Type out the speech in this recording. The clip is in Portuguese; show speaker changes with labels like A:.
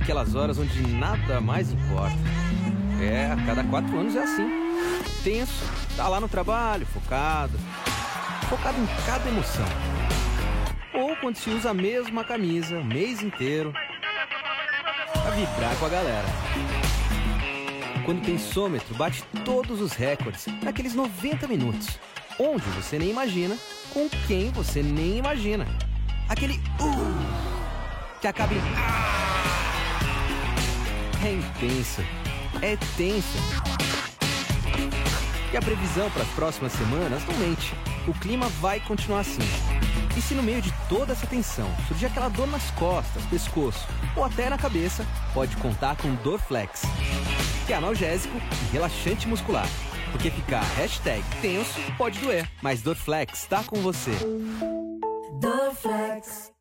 A: aquelas horas onde nada mais importa. É, a cada quatro anos é assim. Tenso, tá lá no trabalho, focado. Focado em cada emoção. Ou quando se usa a mesma camisa o mês inteiro pra vibrar com a galera. Quando o tensômetro bate todos os recordes naqueles 90 minutos, onde você nem imagina, com quem você nem imagina. Aquele uh, que acaba em ah. É intenso, é tenso. E a previsão para as próximas semanas não mente. O clima vai continuar assim. E se no meio de toda essa tensão surgir aquela dor nas costas, pescoço ou até na cabeça, pode contar com Dorflex, que é analgésico e relaxante muscular. Porque ficar tenso pode doer, mas Dorflex está com você.
B: Dorflex.